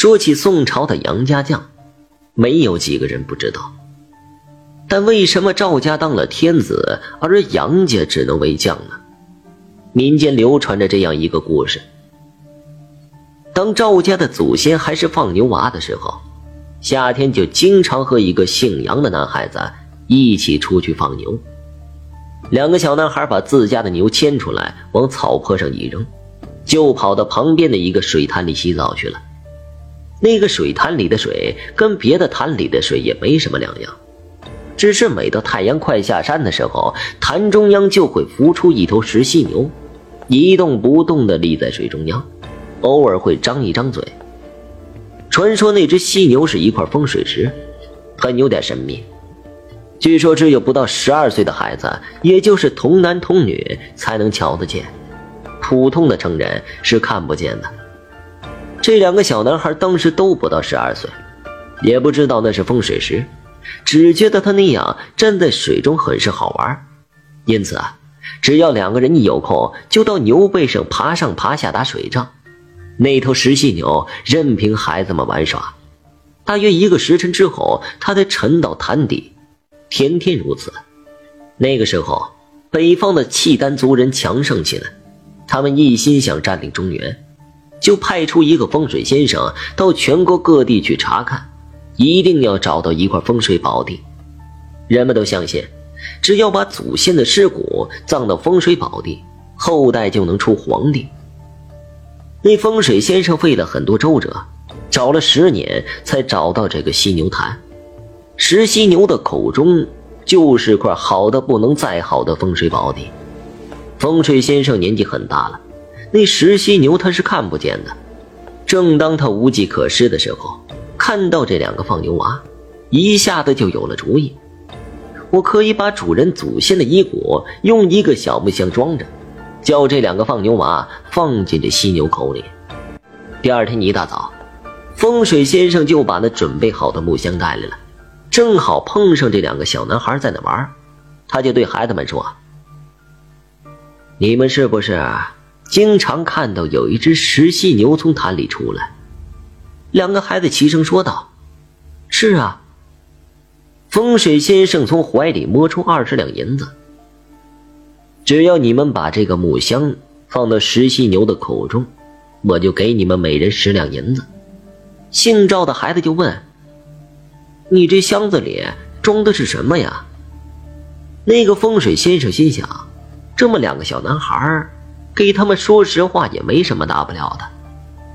说起宋朝的杨家将，没有几个人不知道。但为什么赵家当了天子，而杨家只能为将呢？民间流传着这样一个故事：当赵家的祖先还是放牛娃的时候，夏天就经常和一个姓杨的男孩子一起出去放牛。两个小男孩把自家的牛牵出来，往草坡上一扔，就跑到旁边的一个水潭里洗澡去了。那个水潭里的水跟别的潭里的水也没什么两样，只是每到太阳快下山的时候，潭中央就会浮出一头石犀牛，一动不动地立在水中央，偶尔会张一张嘴。传说那只犀牛是一块风水石，很有点神秘。据说只有不到十二岁的孩子，也就是童男童女才能瞧得见，普通的成人是看不见的。这两个小男孩当时都不到十二岁，也不知道那是风水石，只觉得他那样站在水中很是好玩，因此啊，只要两个人一有空，就到牛背上爬上爬下打水仗。那头石犀牛任凭孩子们玩耍，大约一个时辰之后，它才沉到潭底，天天如此。那个时候，北方的契丹族人强盛起来，他们一心想占领中原。就派出一个风水先生到全国各地去查看，一定要找到一块风水宝地。人们都相信，只要把祖先的尸骨葬到风水宝地，后代就能出皇帝。那风水先生费了很多周折，找了十年才找到这个犀牛潭。石犀牛的口中就是块好的不能再好的风水宝地。风水先生年纪很大了。那石犀牛他是看不见的。正当他无计可施的时候，看到这两个放牛娃，一下子就有了主意。我可以把主人祖先的遗骨用一个小木箱装着，叫这两个放牛娃放进这犀牛口里。第二天一大早，风水先生就把那准备好的木箱带来了，正好碰上这两个小男孩在那玩，他就对孩子们说：“你们是不是？”经常看到有一只石犀牛从潭里出来，两个孩子齐声说道：“是啊。”风水先生从怀里摸出二十两银子，只要你们把这个木箱放到石犀牛的口中，我就给你们每人十两银子。姓赵的孩子就问：“你这箱子里装的是什么呀？”那个风水先生心想：这么两个小男孩给他们说实话也没什么大不了的，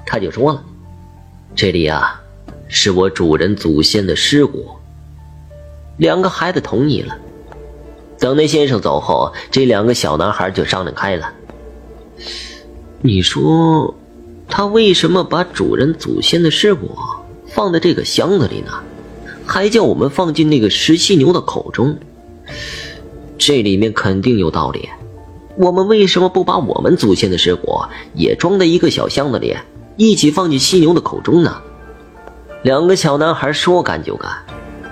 他就说了：“这里啊，是我主人祖先的尸骨。”两个孩子同意了。等那先生走后，这两个小男孩就商量开了：“你说，他为什么把主人祖先的尸骨放在这个箱子里呢？还叫我们放进那个石犀牛的口中？这里面肯定有道理。”我们为什么不把我们祖先的尸骨也装在一个小箱子里，一起放进犀牛的口中呢？两个小男孩说干就干，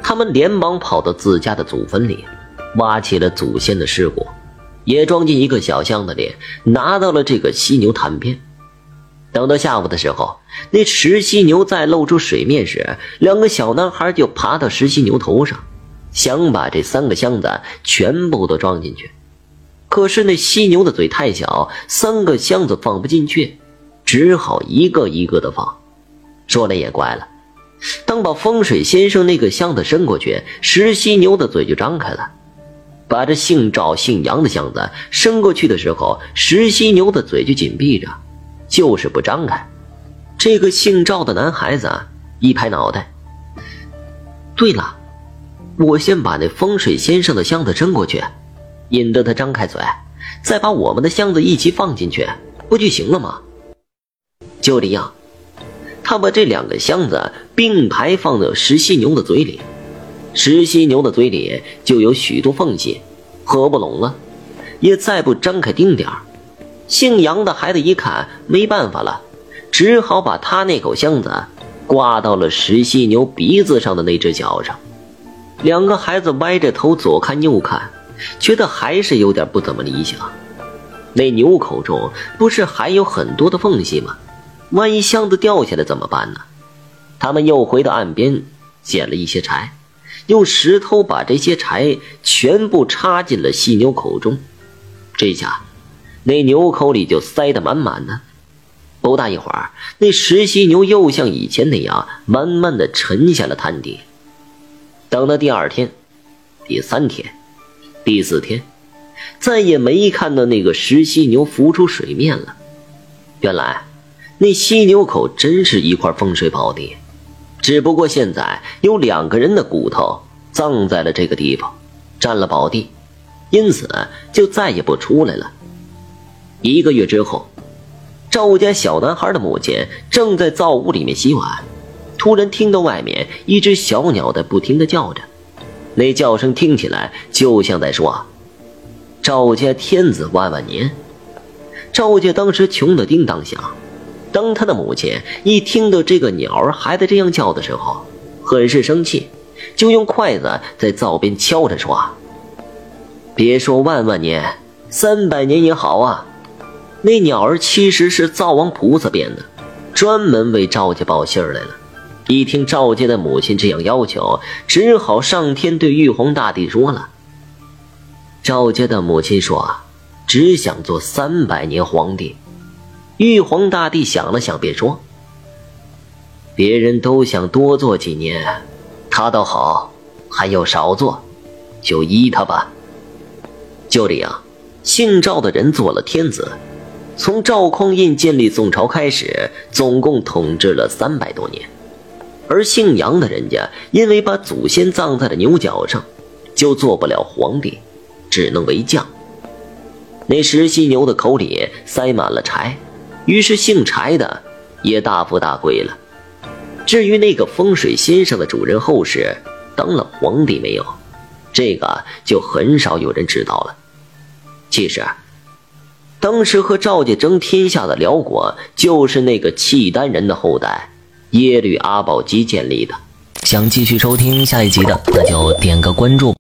他们连忙跑到自家的祖坟里，挖起了祖先的尸骨，也装进一个小箱子里，拿到了这个犀牛潭边。等到下午的时候，那石犀牛再露出水面时，两个小男孩就爬到石犀牛头上，想把这三个箱子全部都装进去。可是那犀牛的嘴太小，三个箱子放不进去，只好一个一个的放。说来也怪了，当把风水先生那个箱子伸过去，石犀牛的嘴就张开了；把这姓赵姓杨的箱子伸过去的时候，石犀牛的嘴就紧闭着，就是不张开。这个姓赵的男孩子一拍脑袋：“对了，我先把那风水先生的箱子伸过去。”引得他张开嘴，再把我们的箱子一起放进去，不就行了吗？就这样，他把这两个箱子并排放到石犀牛的嘴里，石犀牛的嘴里就有许多缝隙，合不拢了，也再不张开丁点儿。姓杨的孩子一看没办法了，只好把他那口箱子挂到了石犀牛鼻子上的那只脚上。两个孩子歪着头左看右看。觉得还是有点不怎么理想。那牛口中不是还有很多的缝隙吗？万一箱子掉下来怎么办呢？他们又回到岸边捡了一些柴，用石头把这些柴全部插进了犀牛口中。这下，那牛口里就塞得满满的。不大一会儿，那石犀牛又像以前那样慢慢的沉下了潭底。等到第二天、第三天、第四天。再也没看到那个石犀牛浮出水面了。原来，那犀牛口真是一块风水宝地，只不过现在有两个人的骨头葬在了这个地方，占了宝地，因此就再也不出来了。一个月之后，赵家小男孩的母亲正在灶屋里面洗碗，突然听到外面一只小鸟在不停的叫着，那叫声听起来就像在说。赵家天子万万年！赵家当时穷得叮当响。当他的母亲一听到这个鸟儿还在这样叫的时候，很是生气，就用筷子在灶边敲着说：“别说万万年，三百年也好啊！那鸟儿其实是灶王菩萨变的，专门为赵家报信儿来了。”一听赵家的母亲这样要求，只好上天对玉皇大帝说了。赵家的母亲说：“只想做三百年皇帝。”玉皇大帝想了想，便说：“别人都想多做几年，他倒好，还要少做，就依他吧。”就这样，姓赵的人做了天子，从赵匡胤建立宋朝开始，总共统治了三百多年。而姓杨的人家，因为把祖先葬在了牛角上，就做不了皇帝。只能为将。那石犀牛的口里塞满了柴，于是姓柴的也大富大贵了。至于那个风水先生的主人后世当了皇帝没有，这个就很少有人知道了。其实，当时和赵家争天下的辽国，就是那个契丹人的后代耶律阿保机建立的。想继续收听下一集的，那就点个关注。